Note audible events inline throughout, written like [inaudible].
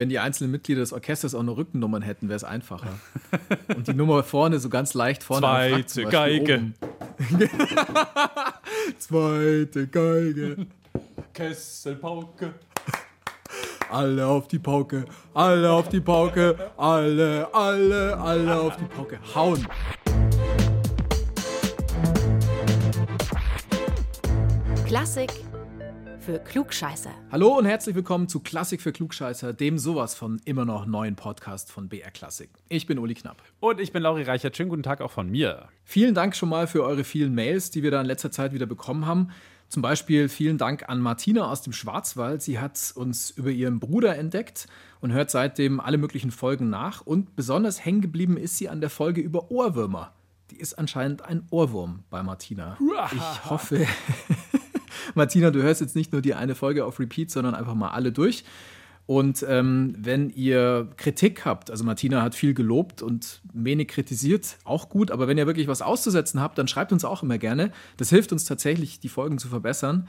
Wenn die einzelnen Mitglieder des Orchesters auch nur Rückennummern hätten, wäre es einfacher. Und die Nummer vorne so ganz leicht vorne. [laughs] Zweite Geige. Zweite Geige. Kesselpauke. Alle auf die Pauke, alle auf die Pauke, alle, alle, alle auf die Pauke. Hauen. Klassik für Klugscheißer. Hallo und herzlich willkommen zu Klassik für Klugscheißer, dem sowas von immer noch neuen Podcast von BR Klassik. Ich bin Uli Knapp. Und ich bin Lauri Reichert. Schönen guten Tag auch von mir. Vielen Dank schon mal für eure vielen Mails, die wir da in letzter Zeit wieder bekommen haben. Zum Beispiel vielen Dank an Martina aus dem Schwarzwald. Sie hat uns über ihren Bruder entdeckt und hört seitdem alle möglichen Folgen nach. Und besonders hängen geblieben ist sie an der Folge über Ohrwürmer. Die ist anscheinend ein Ohrwurm bei Martina. Ich hoffe, [laughs] [laughs] Martina, du hörst jetzt nicht nur die eine Folge auf Repeat, sondern einfach mal alle durch. Und ähm, wenn ihr Kritik habt, also Martina hat viel gelobt und wenig kritisiert, auch gut, aber wenn ihr wirklich was auszusetzen habt, dann schreibt uns auch immer gerne. Das hilft uns tatsächlich, die Folgen zu verbessern.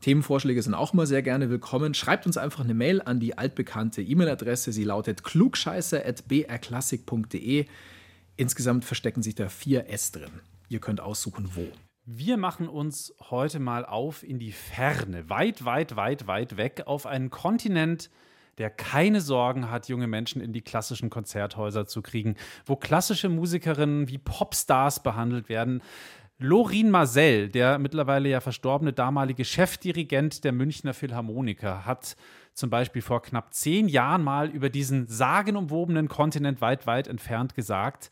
Themenvorschläge sind auch immer sehr gerne willkommen. Schreibt uns einfach eine Mail an die altbekannte E-Mail-Adresse. Sie lautet klugscheiße.brklassik.de. Insgesamt verstecken sich da vier S drin. Ihr könnt aussuchen, wo. Wir machen uns heute mal auf in die Ferne, weit, weit, weit, weit weg, auf einen Kontinent, der keine Sorgen hat, junge Menschen in die klassischen Konzerthäuser zu kriegen, wo klassische Musikerinnen wie Popstars behandelt werden. Lorin Marcel, der mittlerweile ja verstorbene damalige Chefdirigent der Münchner Philharmoniker, hat zum Beispiel vor knapp zehn Jahren mal über diesen sagenumwobenen Kontinent weit, weit entfernt gesagt,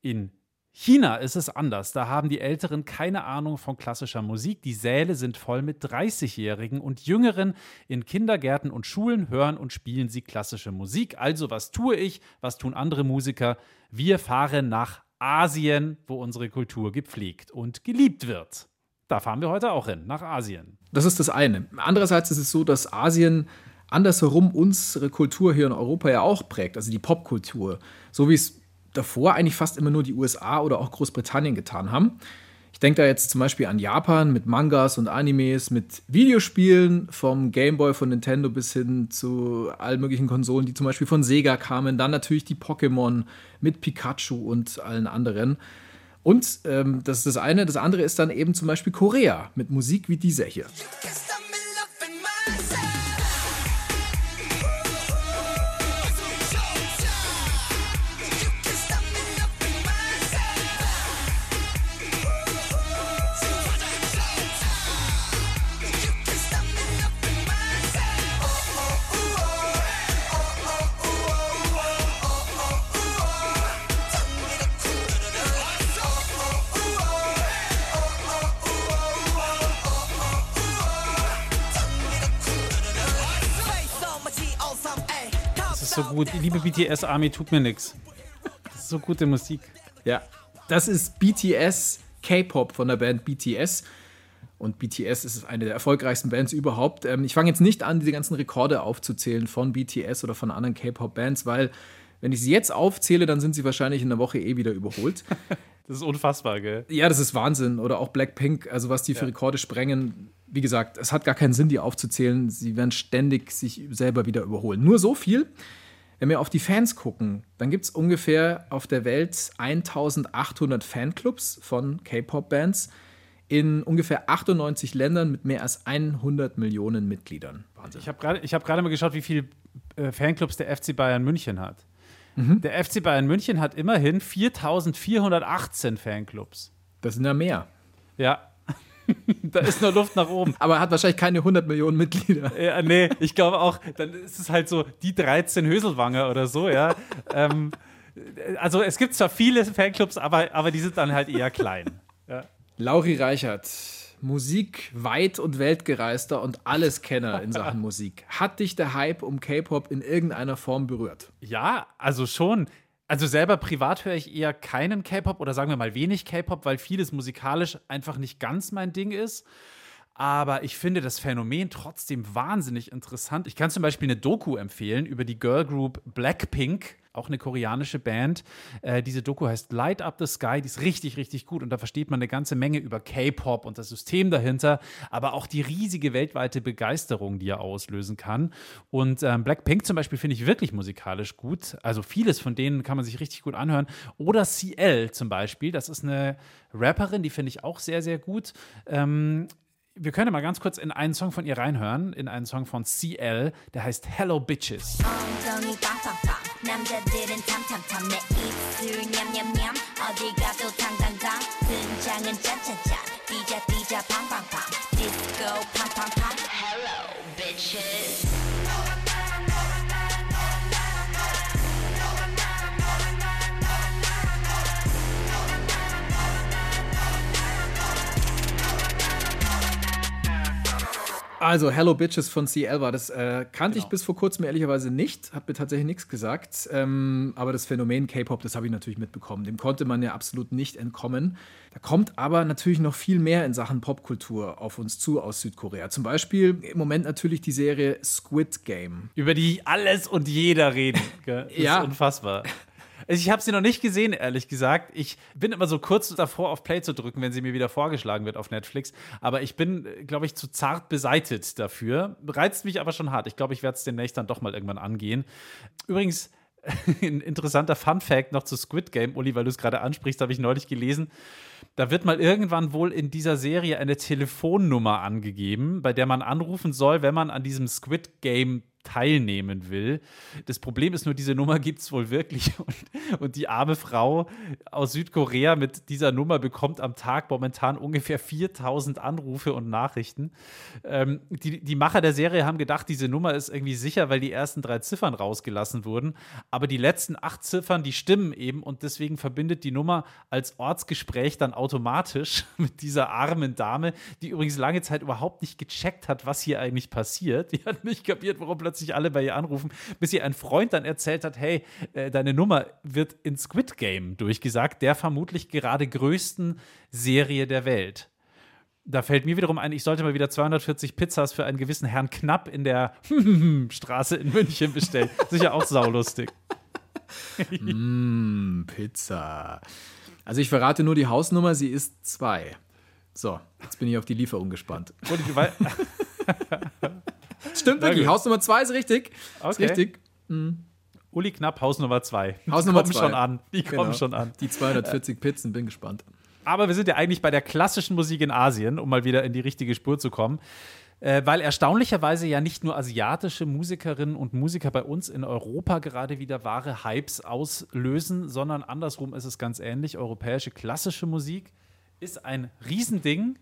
in China ist es anders. Da haben die Älteren keine Ahnung von klassischer Musik. Die Säle sind voll mit 30-Jährigen und Jüngeren. In Kindergärten und Schulen hören und spielen sie klassische Musik. Also was tue ich? Was tun andere Musiker? Wir fahren nach Asien, wo unsere Kultur gepflegt und geliebt wird. Da fahren wir heute auch hin, nach Asien. Das ist das eine. Andererseits ist es so, dass Asien andersherum unsere Kultur hier in Europa ja auch prägt, also die Popkultur. So wie es davor eigentlich fast immer nur die USA oder auch Großbritannien getan haben. Ich denke da jetzt zum Beispiel an Japan mit Mangas und Animes, mit Videospielen vom Game Boy von Nintendo bis hin zu allen möglichen Konsolen, die zum Beispiel von Sega kamen. Dann natürlich die Pokémon mit Pikachu und allen anderen. Und ähm, das ist das eine. Das andere ist dann eben zum Beispiel Korea mit Musik wie dieser hier. so gut. Liebe BTS Army, tut mir nichts. Das ist so gute Musik. Ja, das ist BTS K-Pop von der Band BTS. Und BTS ist eine der erfolgreichsten Bands überhaupt. Ähm, ich fange jetzt nicht an, diese ganzen Rekorde aufzuzählen von BTS oder von anderen K-Pop-Bands, weil wenn ich sie jetzt aufzähle, dann sind sie wahrscheinlich in der Woche eh wieder überholt. [laughs] Das ist unfassbar, gell? Ja, das ist Wahnsinn. Oder auch Blackpink, also was die für Rekorde sprengen. Wie gesagt, es hat gar keinen Sinn, die aufzuzählen. Sie werden ständig sich selber wieder überholen. Nur so viel. Wenn wir auf die Fans gucken, dann gibt es ungefähr auf der Welt 1800 Fanclubs von K-Pop-Bands in ungefähr 98 Ländern mit mehr als 100 Millionen Mitgliedern. Wahnsinn. Ich habe gerade hab mal geschaut, wie viele äh, Fanclubs der FC Bayern München hat. Mhm. Der FC Bayern München hat immerhin 4418 Fanclubs. Das sind ja mehr. Ja, [laughs] da ist nur Luft nach oben. Aber er hat wahrscheinlich keine 100 Millionen Mitglieder. Ja, nee, ich glaube auch, dann ist es halt so die 13 Höselwanger oder so, ja. ähm, also es gibt zwar viele Fanclubs, aber, aber die sind dann halt eher klein. Ja. Lauri Reichert, Musik weit und weltgereister und alles Kenner in Sachen [laughs] Musik. Hat dich der Hype um K-Pop in irgendeiner Form berührt? Ja, also schon. Also selber privat höre ich eher keinen K-Pop oder sagen wir mal wenig K-Pop, weil vieles musikalisch einfach nicht ganz mein Ding ist. Aber ich finde das Phänomen trotzdem wahnsinnig interessant. Ich kann zum Beispiel eine Doku empfehlen über die Girl Group Blackpink. Auch eine koreanische Band. Äh, diese Doku heißt Light Up the Sky, die ist richtig, richtig gut und da versteht man eine ganze Menge über K-Pop und das System dahinter, aber auch die riesige weltweite Begeisterung, die er auslösen kann. Und ähm, Blackpink zum Beispiel finde ich wirklich musikalisch gut. Also vieles von denen kann man sich richtig gut anhören. Oder CL zum Beispiel, das ist eine Rapperin, die finde ich auch sehr, sehr gut. Ähm, wir können mal ganz kurz in einen Song von ihr reinhören, in einen Song von CL, der heißt Hello Bitches. 남자들은 탐탐탐 내 입술 냠냠냠. 어디 가도 당당당. 등장은 짠짠짠 띠자 띠자 팡팡팡. 디스코 팡팡팡. Hello bitches. Also, Hello Bitches von CL war das. Äh, kannte genau. ich bis vor kurzem ehrlicherweise nicht, hat mir tatsächlich nichts gesagt. Ähm, aber das Phänomen K-Pop, das habe ich natürlich mitbekommen. Dem konnte man ja absolut nicht entkommen. Da kommt aber natürlich noch viel mehr in Sachen Popkultur auf uns zu aus Südkorea. Zum Beispiel im Moment natürlich die Serie Squid Game. Über die alles und jeder reden. [laughs] Das ja. ist unfassbar. Also ich habe sie noch nicht gesehen, ehrlich gesagt. Ich bin immer so kurz davor, auf Play zu drücken, wenn sie mir wieder vorgeschlagen wird auf Netflix. Aber ich bin, glaube ich, zu zart beseitet dafür. Reizt mich aber schon hart. Ich glaube, ich werde es demnächst dann doch mal irgendwann angehen. Übrigens, [laughs] ein interessanter Fun-Fact noch zu Squid Game, Uli, weil du es gerade ansprichst, habe ich neulich gelesen. Da wird mal irgendwann wohl in dieser Serie eine Telefonnummer angegeben, bei der man anrufen soll, wenn man an diesem Squid Game teilnehmen will. Das Problem ist nur, diese Nummer gibt es wohl wirklich. [laughs] Und, und, die arme Frau aus Südkorea mit dieser Nummer bekommt am Tag momentan ungefähr 4000 Anrufe und Nachrichten. Ähm, die, die Macher der Serie haben gedacht, diese Nummer ist irgendwie sicher, weil die ersten drei Ziffern rausgelassen wurden. Aber die letzten acht Ziffern, die stimmen eben. Und deswegen verbindet die Nummer als Ortsgespräch dann automatisch [laughs] mit dieser armen Dame, die übrigens lange Zeit überhaupt nicht gecheckt hat, was hier eigentlich passiert. Die hat nicht kapiert, warum plötzlich plötzlich alle bei ihr anrufen, bis ihr ein Freund dann erzählt hat, hey, äh, deine Nummer wird in Squid Game durchgesagt, der vermutlich gerade größten Serie der Welt. Da fällt mir wiederum ein, ich sollte mal wieder 240 Pizzas für einen gewissen Herrn Knapp in der [laughs] Straße in München bestellen. [laughs] Sicher auch saulustig. [laughs] mm, Pizza. Also ich verrate nur die Hausnummer, sie ist zwei. So, jetzt bin ich auf die Lieferung gespannt. Und ich, Stimmt wirklich. Haus Nummer 2 ist richtig. Okay. Ist richtig. Mhm. Uli Knapp, Haus Nummer 2. Haus Nummer 2. schon an. Die kommen genau. schon an. Die 240 Pizzen, bin gespannt. Aber wir sind ja eigentlich bei der klassischen Musik in Asien, um mal wieder in die richtige Spur zu kommen. Äh, weil erstaunlicherweise ja nicht nur asiatische Musikerinnen und Musiker bei uns in Europa gerade wieder wahre Hypes auslösen, sondern andersrum ist es ganz ähnlich. Europäische klassische Musik ist ein Riesending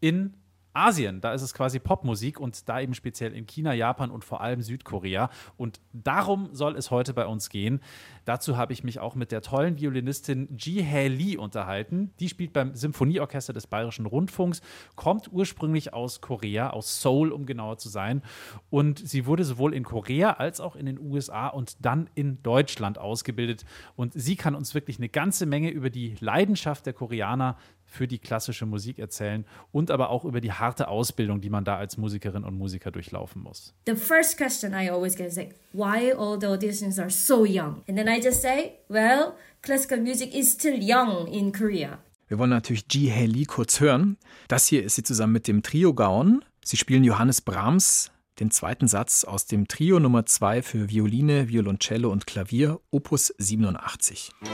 in Asien, da ist es quasi Popmusik und da eben speziell in China, Japan und vor allem Südkorea. Und darum soll es heute bei uns gehen. Dazu habe ich mich auch mit der tollen Violinistin Ji Hae Lee unterhalten. Die spielt beim Symphonieorchester des Bayerischen Rundfunks, kommt ursprünglich aus Korea, aus Seoul, um genauer zu sein. Und sie wurde sowohl in Korea als auch in den USA und dann in Deutschland ausgebildet. Und sie kann uns wirklich eine ganze Menge über die Leidenschaft der Koreaner für die klassische Musik erzählen und aber auch über die harte Ausbildung, die man da als Musikerin und Musiker durchlaufen muss. The first question I always get is like, why all the auditions are so young? And then I just say, well, classical music is still young in Korea. Wir wollen natürlich Ji Hae Lee kurz hören. Das hier ist sie zusammen mit dem Trio Gaon. Sie spielen Johannes Brahms den zweiten Satz aus dem Trio Nummer 2 für Violine, Violoncello und Klavier, Opus 87. G.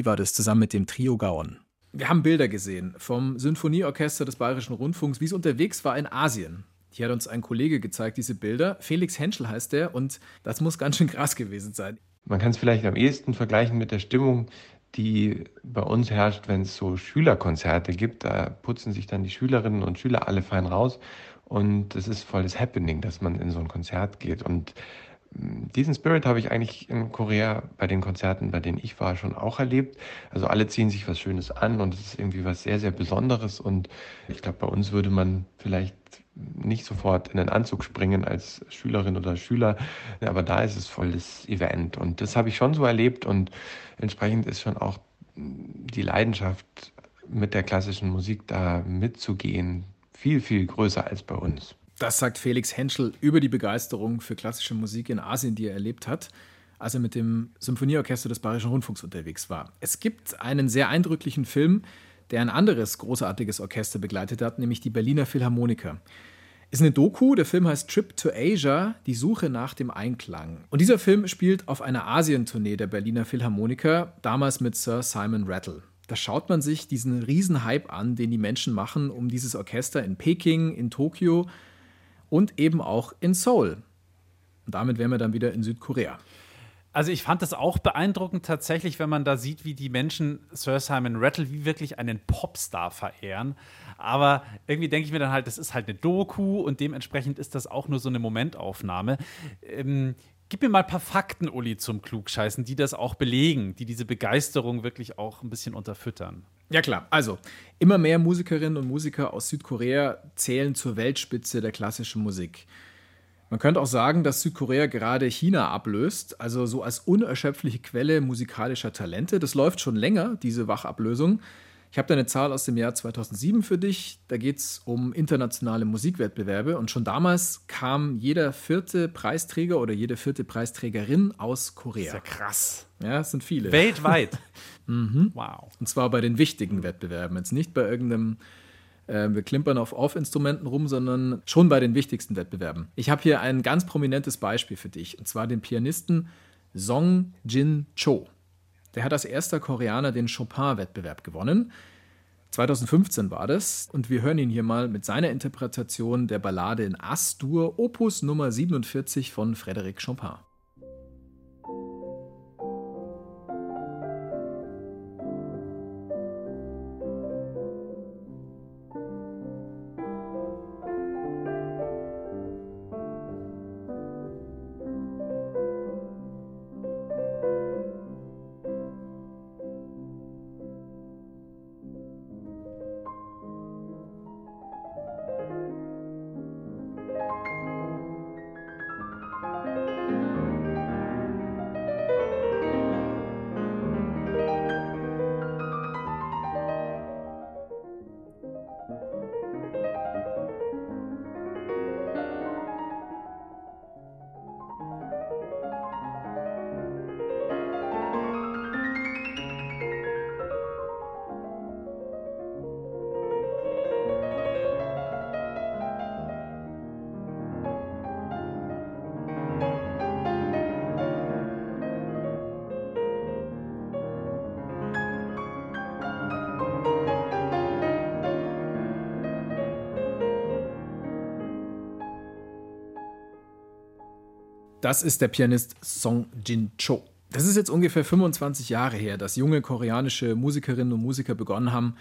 Haley war das zusammen mit dem Trio Gaon. Wir haben Bilder gesehen vom Sinfonieorchester des Bayerischen Rundfunks, wie es unterwegs war in Asien. Hier hat uns ein Kollege gezeigt, diese Bilder. Felix Henschel heißt der und das muss ganz schön krass gewesen sein. Man kann es vielleicht am ehesten vergleichen mit der Stimmung, die bei uns herrscht, wenn es so Schülerkonzerte gibt. Da putzen sich dann die Schülerinnen und Schüler alle fein raus und es ist volles Happening, dass man in so ein Konzert geht. Und diesen Spirit habe ich eigentlich in Korea bei den Konzerten, bei denen ich war, schon auch erlebt. Also alle ziehen sich was Schönes an und es ist irgendwie was sehr, sehr Besonderes. Und ich glaube, bei uns würde man vielleicht nicht sofort in den Anzug springen als Schülerin oder Schüler, aber da ist es volles Event. Und das habe ich schon so erlebt und entsprechend ist schon auch die Leidenschaft mit der klassischen Musik da mitzugehen viel, viel größer als bei uns. Das sagt Felix Henschel über die Begeisterung für klassische Musik in Asien, die er erlebt hat, als er mit dem Symphonieorchester des Bayerischen Rundfunks unterwegs war. Es gibt einen sehr eindrücklichen Film, der ein anderes großartiges Orchester begleitet hat, nämlich die Berliner Philharmoniker. Ist eine Doku, der Film heißt Trip to Asia, die Suche nach dem Einklang. Und dieser Film spielt auf einer Asientournee der Berliner Philharmoniker, damals mit Sir Simon Rattle. Da schaut man sich diesen Riesenhype an, den die Menschen machen um dieses Orchester in Peking, in Tokio und eben auch in Seoul. Und damit wären wir dann wieder in Südkorea. Also ich fand das auch beeindruckend tatsächlich, wenn man da sieht, wie die Menschen Sir Simon Rattle wie wirklich einen Popstar verehren. Aber irgendwie denke ich mir dann halt, das ist halt eine Doku und dementsprechend ist das auch nur so eine Momentaufnahme. Ähm, gib mir mal ein paar Fakten, Uli, zum Klugscheißen, die das auch belegen, die diese Begeisterung wirklich auch ein bisschen unterfüttern. Ja klar, also immer mehr Musikerinnen und Musiker aus Südkorea zählen zur Weltspitze der klassischen Musik. Man könnte auch sagen, dass Südkorea gerade China ablöst, also so als unerschöpfliche Quelle musikalischer Talente. Das läuft schon länger, diese Wachablösung. Ich habe da eine Zahl aus dem Jahr 2007 für dich. Da geht es um internationale Musikwettbewerbe. Und schon damals kam jeder vierte Preisträger oder jede vierte Preisträgerin aus Korea. Das ist ja krass. Ja, es sind viele. Weltweit. [laughs] mhm. Wow. Und zwar bei den wichtigen Wettbewerben. Jetzt nicht bei irgendeinem, äh, wir klimpern auf Off-Instrumenten rum, sondern schon bei den wichtigsten Wettbewerben. Ich habe hier ein ganz prominentes Beispiel für dich. Und zwar den Pianisten Song Jin Cho. Der hat als erster Koreaner den Chopin-Wettbewerb gewonnen. 2015 war das und wir hören ihn hier mal mit seiner Interpretation der Ballade in As-Dur, Opus Nummer 47 von Frédéric Chopin. Das ist der Pianist Song Jin Cho. Das ist jetzt ungefähr 25 Jahre her, dass junge koreanische Musikerinnen und Musiker begonnen haben,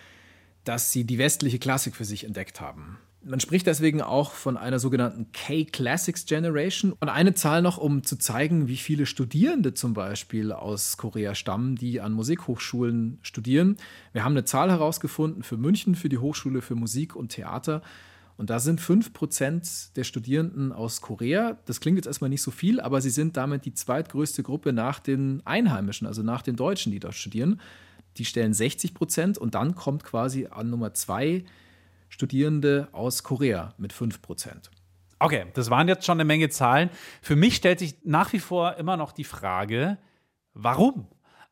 dass sie die westliche Klassik für sich entdeckt haben. Man spricht deswegen auch von einer sogenannten K-Classics Generation. Und eine Zahl noch, um zu zeigen, wie viele Studierende zum Beispiel aus Korea stammen, die an Musikhochschulen studieren. Wir haben eine Zahl herausgefunden für München, für die Hochschule für Musik und Theater. Und da sind 5% der Studierenden aus Korea. Das klingt jetzt erstmal nicht so viel, aber sie sind damit die zweitgrößte Gruppe nach den Einheimischen, also nach den Deutschen, die dort studieren. Die stellen 60 Prozent und dann kommt quasi an Nummer zwei Studierende aus Korea mit 5 Prozent. Okay, das waren jetzt schon eine Menge Zahlen. Für mich stellt sich nach wie vor immer noch die Frage, warum?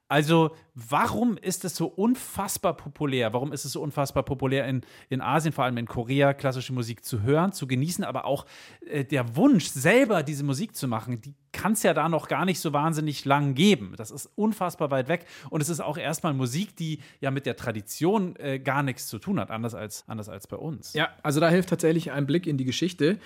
Also, warum ist es so unfassbar populär? Warum ist es so unfassbar populär in, in Asien, vor allem in Korea, klassische Musik zu hören, zu genießen, aber auch äh, der Wunsch, selber diese Musik zu machen, die kann es ja da noch gar nicht so wahnsinnig lang geben. Das ist unfassbar weit weg und es ist auch erstmal Musik, die ja mit der Tradition äh, gar nichts zu tun hat, anders als, anders als bei uns. Ja, also da hilft tatsächlich ein Blick in die Geschichte.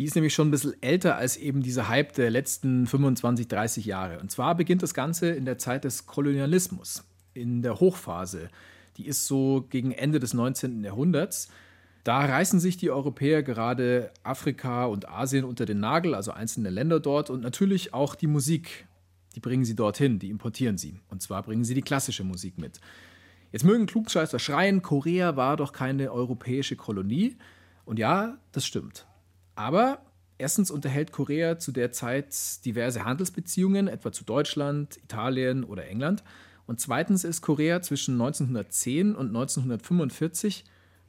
Die ist nämlich schon ein bisschen älter als eben dieser Hype der letzten 25, 30 Jahre. Und zwar beginnt das Ganze in der Zeit des Kolonialismus, in der Hochphase. Die ist so gegen Ende des 19. Jahrhunderts. Da reißen sich die Europäer gerade Afrika und Asien unter den Nagel, also einzelne Länder dort und natürlich auch die Musik. Die bringen sie dorthin, die importieren sie. Und zwar bringen sie die klassische Musik mit. Jetzt mögen Klugscheißer schreien, Korea war doch keine europäische Kolonie. Und ja, das stimmt. Aber erstens unterhält Korea zu der Zeit diverse Handelsbeziehungen, etwa zu Deutschland, Italien oder England. Und zweitens ist Korea zwischen 1910 und 1945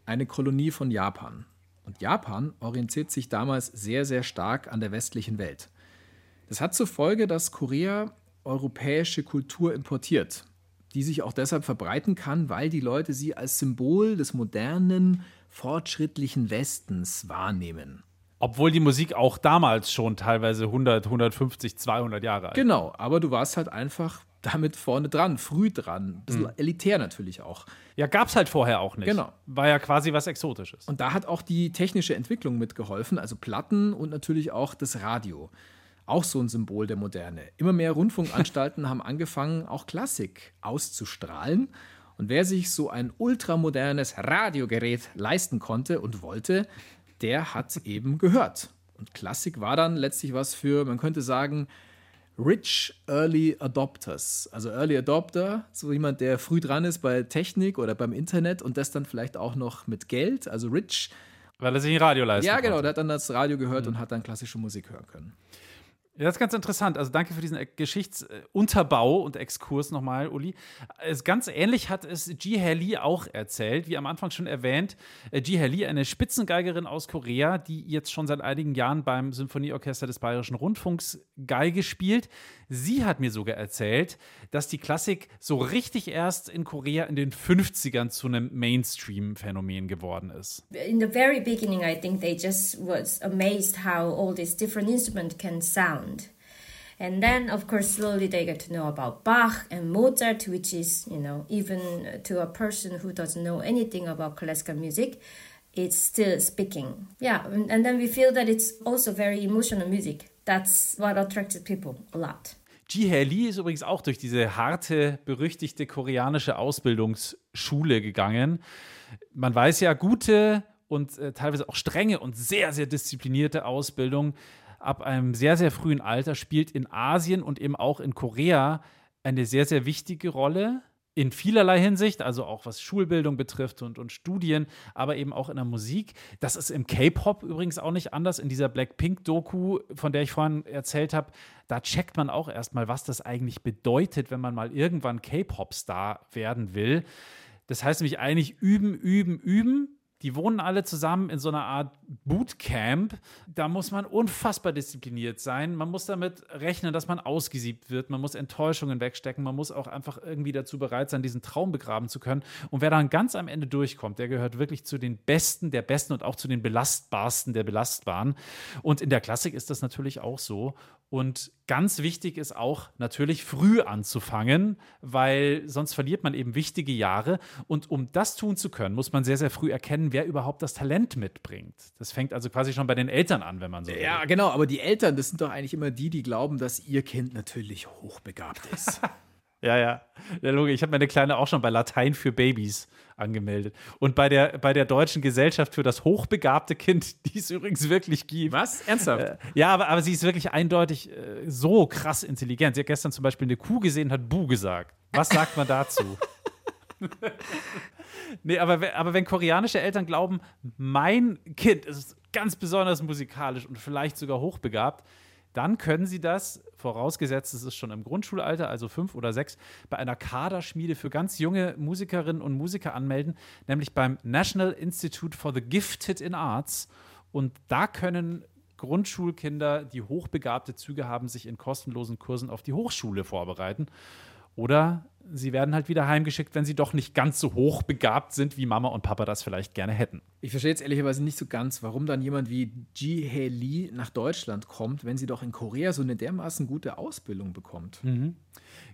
eine Kolonie von Japan. Und Japan orientiert sich damals sehr, sehr stark an der westlichen Welt. Das hat zur Folge, dass Korea europäische Kultur importiert, die sich auch deshalb verbreiten kann, weil die Leute sie als Symbol des modernen, fortschrittlichen Westens wahrnehmen. Obwohl die Musik auch damals schon teilweise 100, 150, 200 Jahre alt Genau, aber du warst halt einfach damit vorne dran, früh dran. Ein bisschen elitär natürlich auch. Ja, gab es halt vorher auch nicht. Genau. War ja quasi was Exotisches. Und da hat auch die technische Entwicklung mitgeholfen, also Platten und natürlich auch das Radio. Auch so ein Symbol der Moderne. Immer mehr Rundfunkanstalten [laughs] haben angefangen, auch Klassik auszustrahlen. Und wer sich so ein ultramodernes Radiogerät leisten konnte und wollte, der hat eben gehört. Und Klassik war dann letztlich was für, man könnte sagen, Rich Early Adopters. Also Early Adopter, so jemand, der früh dran ist bei Technik oder beim Internet und das dann vielleicht auch noch mit Geld, also Rich. Weil er sich ein Radio leisten Ja, genau, konnte. der hat dann das Radio gehört und hat dann klassische Musik hören können. Ja, das ist ganz interessant. Also danke für diesen äh, Geschichtsunterbau und Exkurs nochmal, Uli. Ganz ähnlich hat es Ji Hae Lee auch erzählt, wie am Anfang schon erwähnt. Äh, Ji Hae Lee, eine Spitzengeigerin aus Korea, die jetzt schon seit einigen Jahren beim Symphonieorchester des Bayerischen Rundfunks Geige spielt. Sie hat mir sogar erzählt, dass die Klassik so richtig erst in Korea in den 50ern zu einem Mainstream-Phänomen geworden ist. in the very beginning, I think they just was amazed how all these different instruments can sound. And then, of course, slowly they get to know about Bach and Mozart, which is, you know, even to a person who doesn't know anything about classical music, it's still speaking. Yeah, and, and then we feel that it's also very emotional music. That's what attracted people a lot. Ji Hae Lee ist übrigens auch durch diese harte, berüchtigte koreanische Ausbildungsschule gegangen. Man weiß ja, gute und äh, teilweise auch strenge und sehr, sehr disziplinierte Ausbildung ab einem sehr, sehr frühen Alter spielt in Asien und eben auch in Korea eine sehr, sehr wichtige Rolle. In vielerlei Hinsicht, also auch was Schulbildung betrifft und, und Studien, aber eben auch in der Musik. Das ist im K-Pop übrigens auch nicht anders. In dieser Blackpink-Doku, von der ich vorhin erzählt habe, da checkt man auch erstmal, was das eigentlich bedeutet, wenn man mal irgendwann K-Pop-Star werden will. Das heißt nämlich eigentlich üben, üben, üben. Die wohnen alle zusammen in so einer Art Bootcamp. Da muss man unfassbar diszipliniert sein. Man muss damit rechnen, dass man ausgesiebt wird. Man muss Enttäuschungen wegstecken. Man muss auch einfach irgendwie dazu bereit sein, diesen Traum begraben zu können. Und wer dann ganz am Ende durchkommt, der gehört wirklich zu den Besten der Besten und auch zu den belastbarsten der Belastbaren. Und in der Klassik ist das natürlich auch so. Und ganz wichtig ist auch natürlich früh anzufangen, weil sonst verliert man eben wichtige Jahre. Und um das tun zu können, muss man sehr, sehr früh erkennen, wer überhaupt das Talent mitbringt. Das fängt also quasi schon bei den Eltern an, wenn man so will. Ja, genau, aber die Eltern, das sind doch eigentlich immer die, die glauben, dass ihr Kind natürlich hochbegabt ist. [laughs] Ja, ja. Der Logo, ich habe meine Kleine auch schon bei Latein für Babys angemeldet. Und bei der, bei der Deutschen Gesellschaft für das hochbegabte Kind, [laughs] die es übrigens wirklich gibt. Was? Ernsthaft? Äh, ja, aber, aber sie ist wirklich eindeutig äh, so krass intelligent. Sie hat gestern zum Beispiel eine Kuh gesehen und hat Bu gesagt. Was sagt man dazu? [laughs] nee, aber, aber wenn koreanische Eltern glauben, mein Kind ist ganz besonders musikalisch und vielleicht sogar hochbegabt, dann können sie das, vorausgesetzt es ist schon im Grundschulalter, also fünf oder sechs, bei einer Kaderschmiede für ganz junge Musikerinnen und Musiker anmelden, nämlich beim National Institute for the Gifted in Arts. Und da können Grundschulkinder, die hochbegabte Züge haben, sich in kostenlosen Kursen auf die Hochschule vorbereiten. Oder sie werden halt wieder heimgeschickt, wenn sie doch nicht ganz so hoch begabt sind, wie Mama und Papa das vielleicht gerne hätten. Ich verstehe jetzt ehrlicherweise nicht so ganz, warum dann jemand wie Ji Hee Lee nach Deutschland kommt, wenn sie doch in Korea so eine dermaßen gute Ausbildung bekommt. Mhm.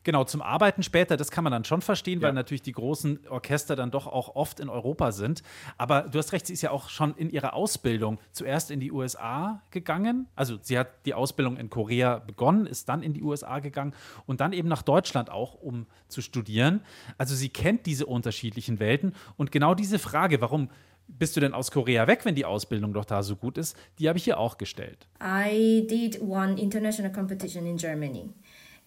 Genau, zum Arbeiten später, das kann man dann schon verstehen, Ja. weil natürlich die großen Orchester dann doch auch oft in Europa sind. Aber du hast recht, sie ist ja auch schon in ihrer Ausbildung zuerst in die USA gegangen. Also sie hat die Ausbildung in Korea begonnen, ist dann in die USA gegangen und dann eben nach Deutschland auch, um zu studieren. Also sie kennt diese unterschiedlichen Welten und genau diese Frage, warum bist du denn aus Korea weg, wenn die Ausbildung doch da so gut ist, die habe ich hier auch gestellt. I did one international competition in Germany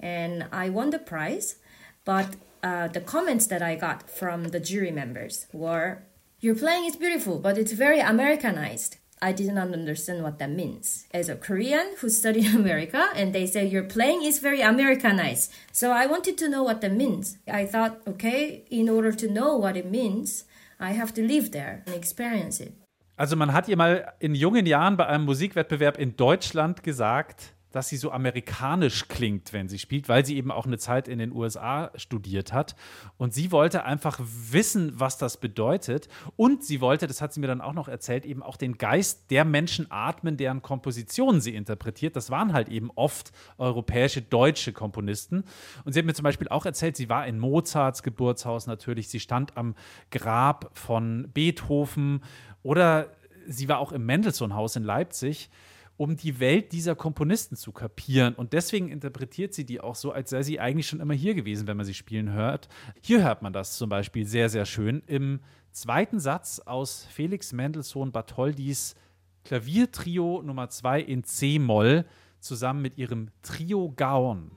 and I won the prize, but uh, the comments that I got from the jury members were Your playing is beautiful, but it's very Americanized. I did not understand what that means. As a Korean who studied in [laughs] America, and they say your playing is very Americanized. So I wanted to know what that means. I thought, okay, in order to know what it means, I have to live there and experience it. Also man hat ihr mal in jungen Jahren bei einem Musikwettbewerb in Deutschland gesagt, dass sie so amerikanisch klingt, wenn sie spielt, weil sie eben auch eine Zeit in den USA studiert hat. Und sie wollte einfach wissen, was das bedeutet. Und sie wollte, das hat sie mir dann auch noch erzählt, eben auch den Geist der Menschen atmen, deren Kompositionen sie interpretiert. Das waren halt eben oft europäische, deutsche Komponisten. Und sie hat mir zum Beispiel auch erzählt, sie war in Mozarts Geburtshaus natürlich, sie stand am Grab von Beethoven oder sie war auch im Mendelssohn-Haus in Leipzig um die Welt dieser Komponisten zu kapieren. Und deswegen interpretiert sie die auch so, als sei sie eigentlich schon immer hier gewesen, wenn man sie spielen hört. Hier hört man das zum Beispiel sehr, sehr schön im zweiten Satz aus Felix Mendelssohn Bartholdis Klaviertrio Nummer 2 in C-Moll zusammen mit ihrem Trio Gaon.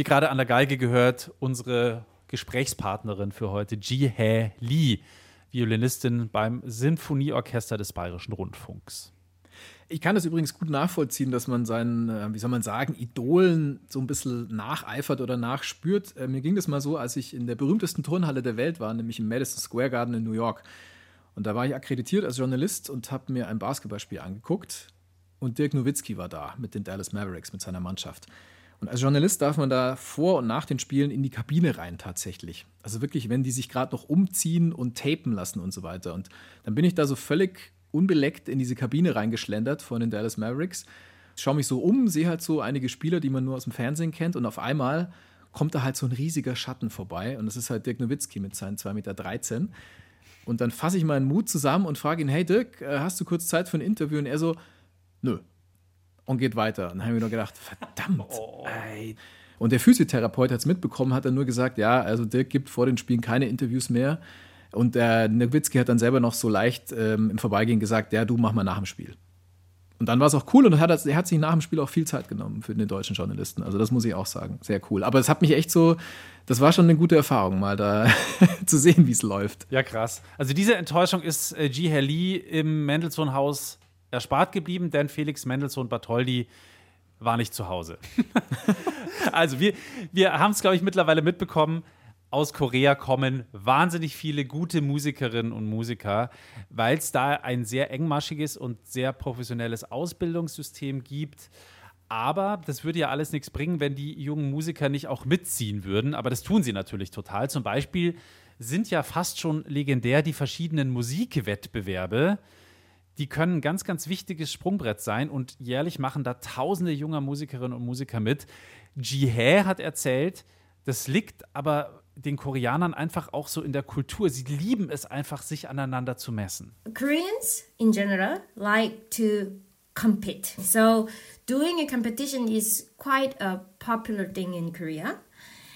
Hier gerade an der Geige gehört unsere Gesprächspartnerin für heute, Ji Hae Lee, Violinistin beim Sinfonieorchester des Bayerischen Rundfunks. Ich kann das übrigens gut nachvollziehen, dass man seinen, äh, wie soll man sagen, Idolen so ein bisschen nacheifert oder nachspürt. Äh, Mir ging das mal so, als ich in der berühmtesten Turnhalle der Welt war, nämlich im Madison Square Garden in New York. Und da war ich akkreditiert als Journalist und habe mir ein Basketballspiel angeguckt. Und Dirk Nowitzki war da mit den Dallas Mavericks, mit seiner Mannschaft. Und als Journalist darf man da vor und nach den Spielen in die Kabine rein tatsächlich. Also wirklich, wenn die sich gerade noch umziehen und tapen lassen und so weiter. Und dann bin ich da so völlig unbeleckt in diese Kabine reingeschlendert von den Dallas Mavericks. Schaue mich so um, sehe halt so einige Spieler, die man nur aus dem Fernsehen kennt. Und auf einmal kommt da halt so ein riesiger Schatten vorbei. Und das ist halt Dirk Nowitzki mit seinen 2,13 Meter. Und dann fasse ich meinen Mut zusammen und frage ihn, hey Dirk, äh, hast du kurz Zeit für ein Interview? Und er so, nö. Und geht weiter. Und dann habe ich mir nur gedacht, verdammt. Ey. Und der Physiotherapeut hat es mitbekommen, hat dann nur gesagt, ja, also Dirk gibt vor den Spielen keine Interviews mehr. Und der Nowitzki hat dann selber noch so leicht ähm, im Vorbeigehen gesagt, ja, du mach mal nach dem Spiel. Und dann war es auch cool und er hat, er hat sich nach dem Spiel auch viel Zeit genommen für den deutschen Journalisten. Also das muss ich auch sagen. Sehr cool. Aber es hat mich echt so, das war schon eine gute Erfahrung, mal da [laughs] zu sehen, wie es läuft. Ja, krass. Also diese Enttäuschung ist äh, G. Lee im Mendelssohn-Haus erspart geblieben, denn Felix Mendelssohn Bartholdy war nicht zu Hause. [laughs] also wir, wir haben es, glaube ich, mittlerweile mitbekommen. Aus Korea kommen wahnsinnig viele gute Musikerinnen und Musiker, weil es da ein sehr engmaschiges und sehr professionelles Ausbildungssystem gibt. Aber das würde ja alles nichts bringen, wenn die jungen Musiker nicht auch mitziehen würden. Aber das tun sie natürlich total. Zum Beispiel sind ja fast schon legendär die verschiedenen Musikwettbewerbe. Die können ein ganz, ganz wichtiges Sprungbrett sein und jährlich machen da tausende junger Musikerinnen und Musiker mit. Jihae hat erzählt, das liegt aber den Koreanern einfach auch so in der Kultur. Sie lieben es einfach, sich aneinander zu messen. Koreans in general like to compete. So doing a competition is quite a popular thing in Korea.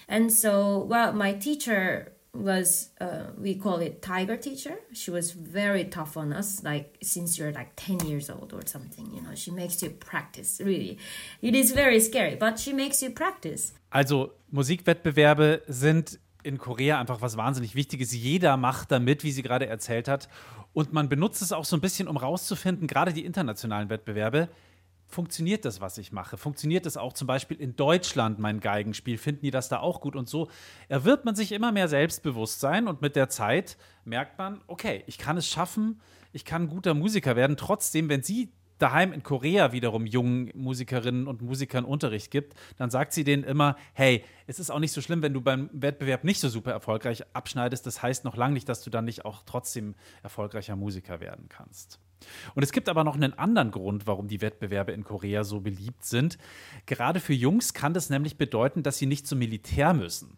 And so, well, my teacher was uh, we call it tiger teacher she was very tough on us like since you're like 10 years old or something you know she makes you practice really it is very scary but she makes you practice also musikwettbewerbe sind in Korea einfach was wahnsinnig Wichtiges. Jeder macht damit, wie sie gerade erzählt hat. Und man benutzt es auch so ein bisschen, um rauszufinden, gerade die internationalen Wettbewerbe, funktioniert das, was ich mache? Funktioniert das auch zum Beispiel in Deutschland, mein Geigenspiel? Finden die das da auch gut? Und so erwirbt man sich immer mehr Selbstbewusstsein und mit der Zeit merkt man, okay, ich kann es schaffen, ich kann ein guter Musiker werden. Trotzdem, wenn sie daheim in Korea wiederum jungen Musikerinnen und Musikern Unterricht gibt, dann sagt sie denen immer, hey, es ist auch nicht so schlimm, wenn du beim Wettbewerb nicht so super erfolgreich abschneidest. Das heißt noch lange nicht, dass du dann nicht auch trotzdem erfolgreicher Musiker werden kannst. Und es gibt aber noch einen anderen Grund, warum die Wettbewerbe in Korea so beliebt sind. Gerade für Jungs kann das nämlich bedeuten, dass sie nicht zum Militär müssen.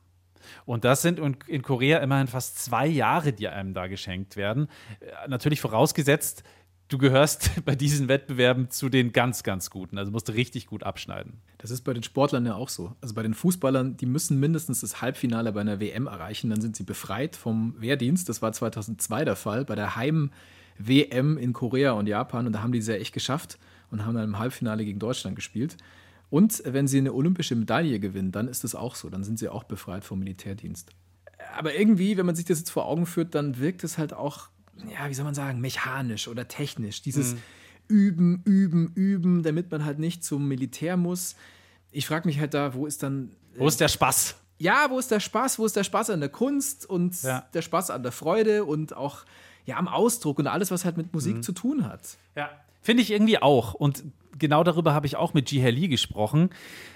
Und das sind in Korea immerhin fast zwei Jahre, die einem da geschenkt werden. Äh, natürlich vorausgesetzt, du gehörst [laughs] bei diesen Wettbewerben zu den ganz, ganz Guten. Also musst du richtig gut abschneiden. Das ist bei den Sportlern ja auch so. Also bei den Fußballern, die müssen mindestens das Halbfinale bei einer WM erreichen, dann sind sie befreit vom Wehrdienst. Das war 2002 der Fall. Bei der Heim- WM in Korea und Japan und da haben die es ja echt geschafft und haben dann im Halbfinale gegen Deutschland gespielt. Und wenn sie eine olympische Medaille gewinnen, dann ist das auch so. Dann sind sie auch befreit vom Militärdienst. Aber irgendwie, wenn man sich das jetzt vor Augen führt, dann wirkt es halt auch, ja, wie soll man sagen, mechanisch oder technisch. Dieses mhm. Üben, Üben, Üben, damit man halt nicht zum Militär muss. Ich frage mich halt da, wo ist dann. Wo ist der Spaß? Ja, wo ist der Spaß? Wo ist der Spaß an der Kunst und ja. der Spaß an der Freude und auch ja, am Ausdruck und alles, was halt mit Musik mhm. zu tun hat. Ja. Finde ich irgendwie auch. Und genau darüber habe ich auch mit Ji Lee gesprochen.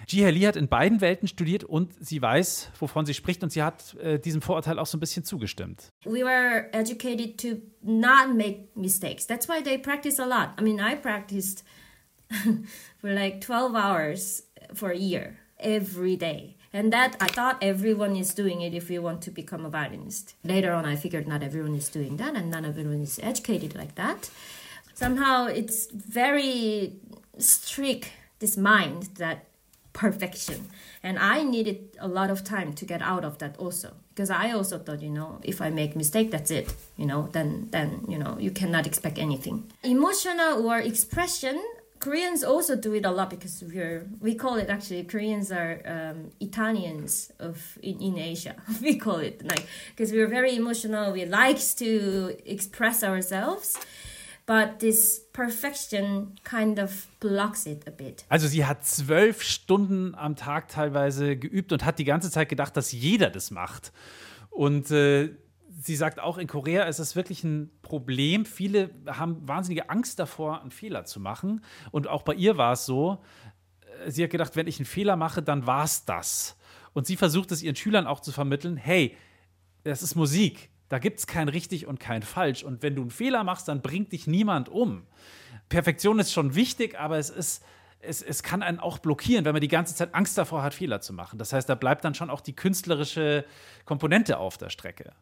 Ji Lee hat in beiden Welten studiert und sie weiß, wovon sie spricht und sie hat äh, diesem Vorurteil auch so ein bisschen zugestimmt. We were educated to not make mistakes. That's why they practice a lot. I mean, I practiced [laughs] for like 12 hours for a year every day. And that I thought everyone is doing it if you want to become a violinist. Later on, I figured not everyone is doing that, and not everyone is educated like that. Somehow, it's very strict, this mind that perfection. And I needed a lot of time to get out of that also. Because I also thought, you know, if I make mistake, that's it. You know, then then you know you cannot expect anything. Emotional or expression Koreans also do it a lot because we're we call it actually Koreans are um, Italians of in, in Asia. [laughs] we call it like because we're very emotional. We likes to express ourselves. But this perfection kind of blocks it a bit. Also sie hat zwölf Stunden am Tag teilweise geübt und hat die ganze Zeit gedacht, dass jeder das macht. Und äh, sie sagt auch, in Korea ist es wirklich ein Problem. Viele haben wahnsinnige Angst davor, einen Fehler zu machen. Und auch bei ihr war es so, äh, sie hat gedacht, wenn ich einen Fehler mache, dann war es das. Und sie versucht es ihren Schülern auch zu vermitteln, hey, das ist Musik. Da gibt es kein richtig und kein falsch. Und wenn du einen Fehler machst, dann bringt dich niemand um. Perfektion ist schon wichtig, aber es ist, es, es kann einen auch blockieren, wenn man die ganze Zeit Angst davor hat, Fehler zu machen. Das heißt, da bleibt dann schon auch die künstlerische Komponente auf der Strecke.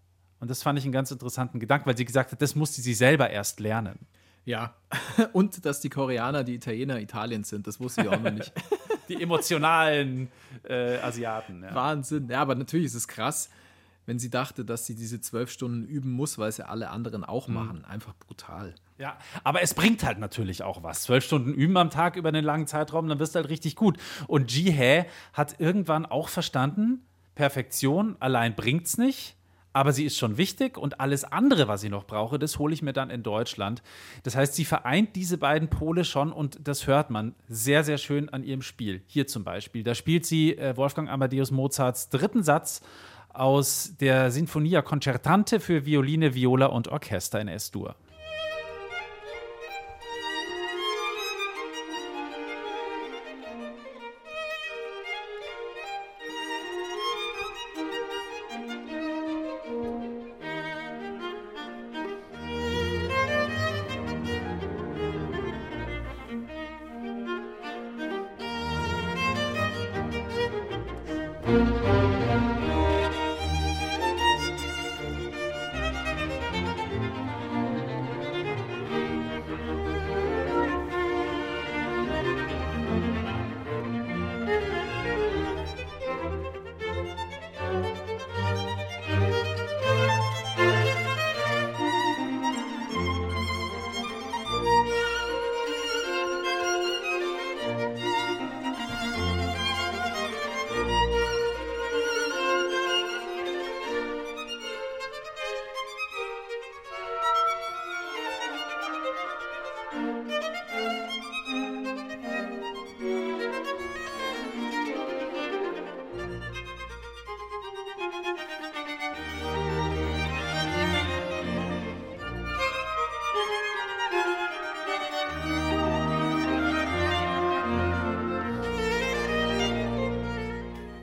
Und das fand ich einen ganz interessanten Gedanken, weil sie gesagt hat, das musste sie selber erst lernen. Ja, [laughs] und dass die Koreaner die Italiener Italiens sind, das wusste ich auch noch nicht. [laughs] die emotionalen äh, Asiaten. Ja. Wahnsinn. Ja, aber natürlich ist es krass, wenn sie dachte, dass sie diese zwölf Stunden üben muss, weil es ja alle anderen auch mhm. machen. Einfach brutal. Ja, aber es bringt halt natürlich auch was. Zwölf Stunden üben am Tag über einen langen Zeitraum, dann wirst du halt richtig gut. Und Ji Hae hat irgendwann auch verstanden, Perfektion allein bringt's nicht aber sie ist schon wichtig und alles andere, was ich noch brauche, das hole ich mir dann in Deutschland. Das heißt, sie vereint diese beiden Pole schon und das hört man sehr, sehr schön an ihrem Spiel. Hier zum Beispiel, da spielt sie äh, Wolfgang Amadeus Mozarts dritten Satz aus der Sinfonia Concertante für Violine, Viola und Orchester in S-Dur.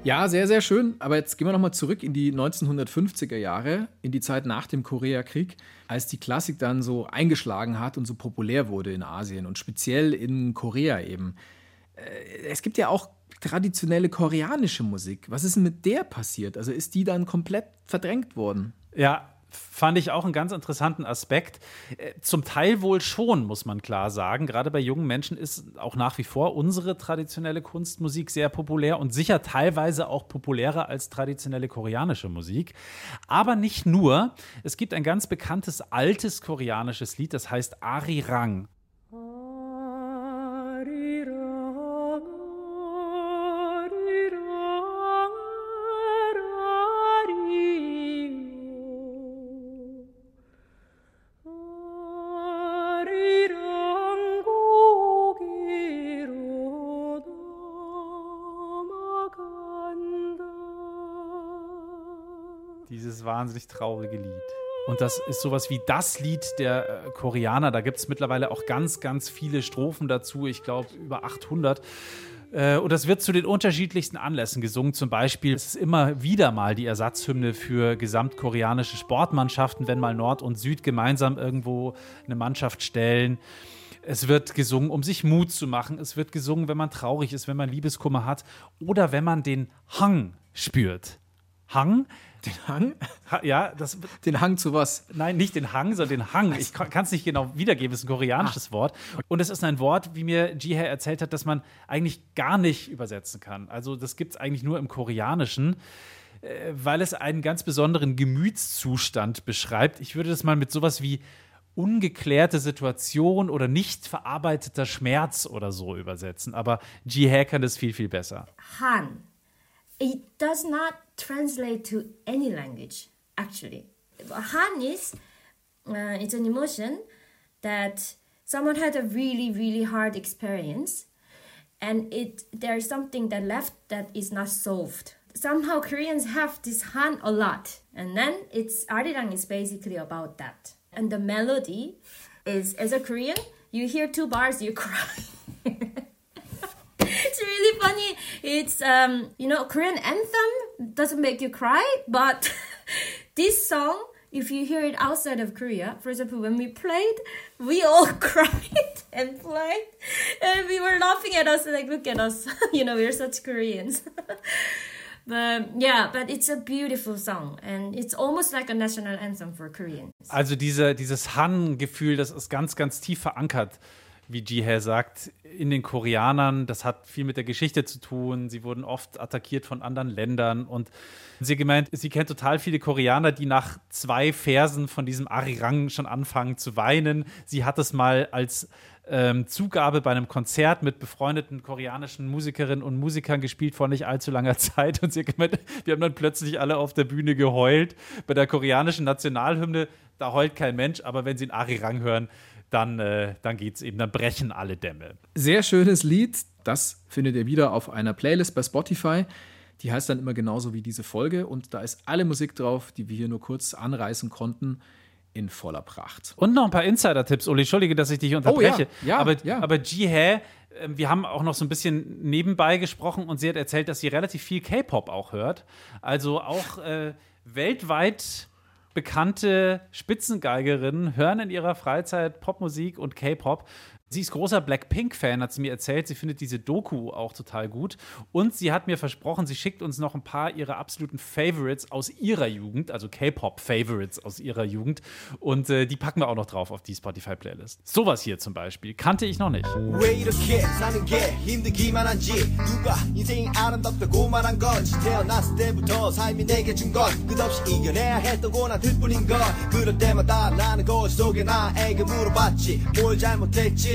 Ja, sehr, sehr schön. Aber jetzt gehen wir nochmal zurück in die 1950er Jahre, in die Zeit nach dem Koreakrieg, als die Klassik dann so eingeschlagen hat und so populär wurde in Asien und speziell in Korea eben. Äh, es gibt ja auch traditionelle koreanische Musik. Was ist denn mit der passiert? Also ist die dann komplett verdrängt worden? Ja, fand ich auch einen ganz interessanten Aspekt. Äh, zum Teil wohl schon, muss man klar sagen. Gerade bei jungen Menschen ist auch nach wie vor unsere traditionelle Kunstmusik sehr populär und sicher teilweise auch populärer als traditionelle koreanische Musik. Aber nicht nur. Es gibt ein ganz bekanntes altes koreanisches Lied, das heißt Arirang. Wahnsinnig traurige Lied. Und das ist sowas wie das Lied der äh, Koreaner. Da gibt es mittlerweile auch ganz, ganz viele Strophen dazu. Ich glaube, über 800. Äh, und das wird zu den unterschiedlichsten Anlässen gesungen. Zum Beispiel es ist immer wieder mal die Ersatzhymne für gesamtkoreanische Sportmannschaften, wenn mal Nord und Süd gemeinsam irgendwo eine Mannschaft stellen. Es wird gesungen, um sich Mut zu machen. Es wird gesungen, wenn man traurig ist, wenn man Liebeskummer hat oder wenn man den Hang spürt. Hang den Hang? Ha, ja, das. Den Hang zu was? Nein, nicht den Hang, sondern den Hang. Ich kann es nicht genau wiedergeben, es ist ein koreanisches ah. Wort. Und es ist ein Wort, wie mir Jihae erzählt hat, das man eigentlich gar nicht übersetzen kann. Also, das gibt es eigentlich nur im Koreanischen, äh, weil es einen ganz besonderen Gemütszustand beschreibt. Ich würde das mal mit sowas wie ungeklärte Situation oder nicht verarbeiteter Schmerz oder so übersetzen. Aber Jihae kann das viel, viel besser. Han. It does not translate to any language actually. Han is uh, it's an emotion that someone had a really really hard experience and it there's something that left that is not solved. Somehow koreans have this han a lot and then it's arirang is basically about that. And the melody is as a korean you hear two bars you [laughs] cry it's really funny. It's um, you know, Korean anthem doesn't make you cry, but [laughs] this song, if you hear it outside of Korea, for example, when we played, we all [laughs] cried and played, and we were laughing at us like, look at us, [laughs] you know, we're such Koreans. But yeah, but it's a beautiful song and it's almost like a national anthem for Koreans. Also diese, dieses Han-Gefühl, das ist ganz, ganz tief verankert wie Jihae sagt, in den Koreanern. Das hat viel mit der Geschichte zu tun. Sie wurden oft attackiert von anderen Ländern. Und sie gemeint, sie kennt total viele Koreaner, die nach zwei Versen von diesem Arirang schon anfangen zu weinen. Sie hat es mal als ähm, Zugabe bei einem Konzert mit befreundeten koreanischen Musikerinnen und Musikern gespielt vor nicht allzu langer [laughs] Zeit. Und sie hat gemeint, wir haben dann plötzlich alle auf der Bühne geheult. Bei der koreanischen Nationalhymne, da heult kein Mensch, aber wenn sie einen Arirang hören, dann, äh, dann geht es eben, dann brechen alle Dämme. Sehr schönes Lied. Das findet ihr wieder auf einer Playlist bei Spotify. Die heißt dann immer genauso wie diese Folge und da ist alle Musik drauf, die wir hier nur kurz anreißen konnten in voller Pracht. Und noch ein paar Insider-Tipps, Uli. Entschuldige, dass ich dich unterbreche. Oh, ja, ja, aber, ja. aber Jihae, äh, wir haben auch noch so ein bisschen nebenbei gesprochen und sie hat erzählt, dass sie relativ viel K-Pop auch hört. Also auch äh, weltweit bekannte Spitzengeigerinnen hören in ihrer Freizeit Popmusik und K-Pop. Sie ist großer Blackpink-Fan, hat sie mir erzählt. Sie findet diese Doku auch total gut. Und sie hat mir versprochen, sie schickt uns noch ein paar ihrer absoluten Favorites aus ihrer Jugend, also K-Pop-Favorites aus ihrer Jugend. Und äh, die packen wir auch noch drauf auf die Spotify-Playlist. Sowas hier zum Beispiel kannte ich noch nicht.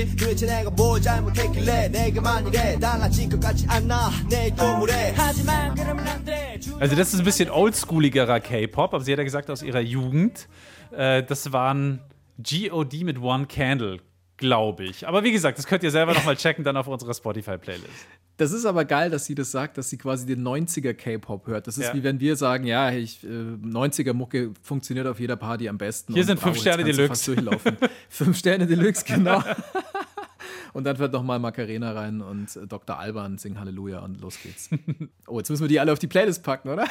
왜 이렇게 사는 게 힘들기만 한지 누가 인생이 아름답다고 말한 건지 태어났을 때부터 삶이 내게 준 건 끝없이 이겨내야 했던 고난들 뿐인 걸 그럴 때마다 나는 거울 속에 나에게 물어봤지 뭘 잘못했지 도대체 내가 뭘 잘못했길래 내게만 이래 달라진 것 같지 않나 내일 또 물에 하지만 그러면 안돼 Also das ist ein bisschen oldschooligerer K-Pop, aber sie hat ja gesagt aus ihrer Jugend. Äh, das waren G.O.D. mit One Candle, glaube ich. Aber wie gesagt, das könnt ihr selber nochmal checken, dann auf unserer Spotify-Playlist. Das ist aber geil, dass sie das sagt, dass sie quasi den 90er K-Pop hört. Das ist Ja. wie wenn wir sagen, ja, ich, äh, 90er Mucke funktioniert auf jeder Party am besten. Hier Und sind fünf jetzt Sterne kannst du Deluxe. fast durchlaufen. [laughs] fünf Sterne Deluxe, genau. [laughs] und dann wird noch mal Macarena rein und äh, Dr. Alban singen Halleluja und los geht's. [laughs] Oh, jetzt müssen wir die alle auf die Playlist packen, oder?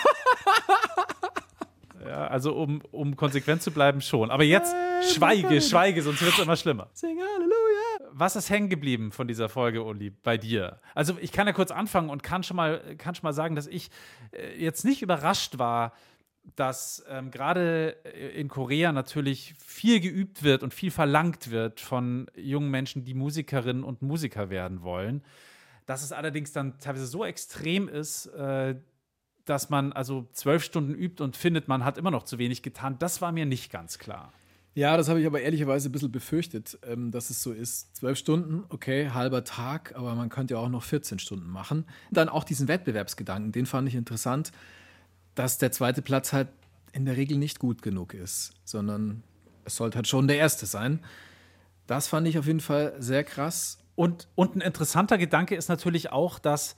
Ja, also um, um konsequent zu bleiben, schon. Aber jetzt schweige, schweige, sonst wird es immer schlimmer. Sing Halleluja. Was ist hängen geblieben von dieser Folge, Uli, bei dir? Also ich kann ja kurz anfangen und kann schon mal, kann schon mal sagen, dass ich äh, jetzt nicht überrascht war, dass ähm, gerade äh, in Korea natürlich viel geübt wird und viel verlangt wird von jungen Menschen, die Musikerinnen und Musiker werden wollen. Dass es allerdings dann teilweise so extrem ist, äh, dass man also zwölf Stunden übt und findet, man hat immer noch zu wenig getan, das war mir nicht ganz klar. Ja, das habe ich aber ehrlicherweise ein bisschen befürchtet, ähm, dass es so ist. Zwölf Stunden, okay, halber Tag, aber man könnte ja auch noch 14 Stunden machen. Dann auch diesen Wettbewerbsgedanken, den fand ich interessant, dass der zweite Platz halt in der Regel nicht gut genug ist, sondern es sollte halt schon der erste sein. Das fand ich auf jeden Fall sehr krass. Und, und ein interessanter Gedanke ist natürlich auch, dass,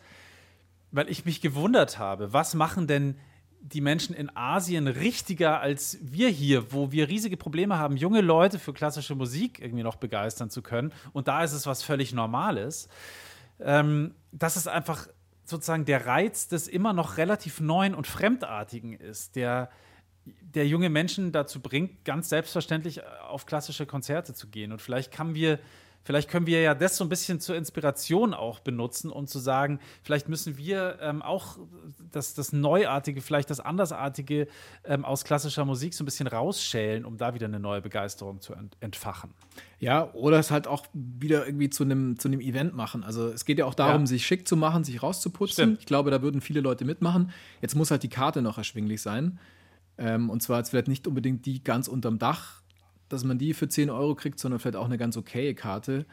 weil ich mich gewundert habe, was machen denn die Menschen in Asien richtiger als wir hier, wo wir riesige Probleme haben, junge Leute für klassische Musik irgendwie noch begeistern zu können. Und da ist es was völlig Normales. Ähm, das ist einfach sozusagen der Reiz des immer noch relativ neuen und fremdartigen ist, der der junge Menschen dazu bringt, ganz selbstverständlich äh, auf klassische Konzerte zu gehen. Und vielleicht kann wir, vielleicht können wir ja das so ein bisschen zur Inspiration auch benutzen, um zu sagen, vielleicht müssen wir ähm, auch das, das Neuartige, vielleicht das Andersartige ähm, aus klassischer Musik so ein bisschen rausschälen, um da wieder eine neue Begeisterung zu ent entfachen. Ja, oder es halt auch wieder irgendwie zu einem, zu einem Event machen. Also es geht ja auch darum, Ja. sich schick zu machen, sich rauszuputzen. Stimmt. Ich glaube, da würden viele Leute mitmachen. Jetzt muss halt die Karte noch erschwinglich sein. Ähm, und zwar jetzt vielleicht nicht unbedingt die ganz unterm Dach, dass man die für 10 Euro kriegt, sondern vielleicht auch eine ganz okaye Karte.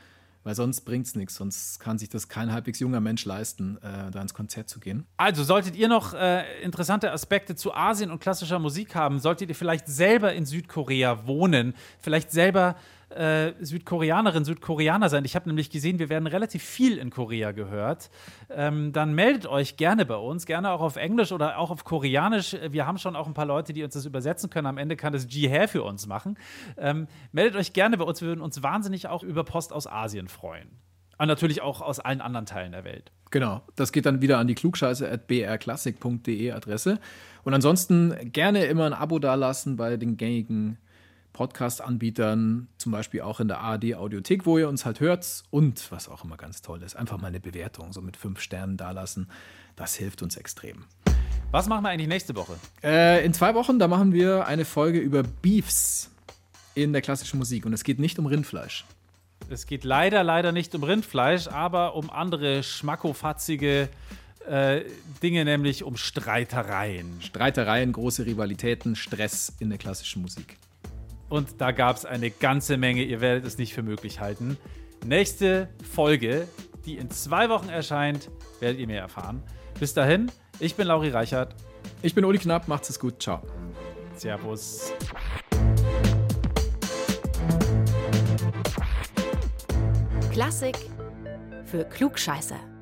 Weil sonst bringt es nichts. Sonst kann sich das kein halbwegs junger Mensch leisten, äh, da ins Konzert zu gehen. Also, solltet ihr noch äh, interessante Aspekte zu Asien und klassischer Musik haben, solltet ihr vielleicht selber in Südkorea wohnen, vielleicht selber äh, Südkoreanerin, Südkoreaner sein. Ich habe nämlich gesehen, wir werden relativ viel in Korea gehört. Ähm, dann meldet euch gerne bei uns, gerne auch auf Englisch oder auch auf Koreanisch. Wir haben schon auch ein paar Leute, die uns das übersetzen können. Am Ende kann das Jihae für uns machen. Ähm, meldet euch gerne bei uns. Wir würden uns wahnsinnig auch über Post aus Asien freuen. Und natürlich auch aus allen anderen Teilen der Welt. Genau, das geht dann wieder an die klugscheiße.brklassik.de Adresse. Und ansonsten gerne immer ein Abo dalassen bei den gängigen Podcast-Anbietern, zum Beispiel auch in der ARD-Audiothek, wo ihr uns halt hört. Und was auch immer ganz toll ist, einfach mal eine Bewertung so mit fünf Sternen dalassen. Das hilft uns extrem. Was machen wir eigentlich nächste Woche? Äh, in zwei Wochen, da machen wir eine Folge über Beefs in der klassischen Musik. Und es geht nicht um Rindfleisch. Es geht leider, leider nicht um Rindfleisch, aber um andere schmackofatzige äh, Dinge, nämlich um Streitereien. Streitereien, große Rivalitäten, Stress in der klassischen Musik. Und da gab es eine ganze Menge, ihr werdet es nicht für möglich halten. Nächste Folge, die in zwei Wochen erscheint, werdet ihr mehr erfahren. Bis dahin, ich bin Lauri Reichert. Ich bin Uli Knapp, macht's es gut, ciao. Servus. Klassik für Klugscheißer.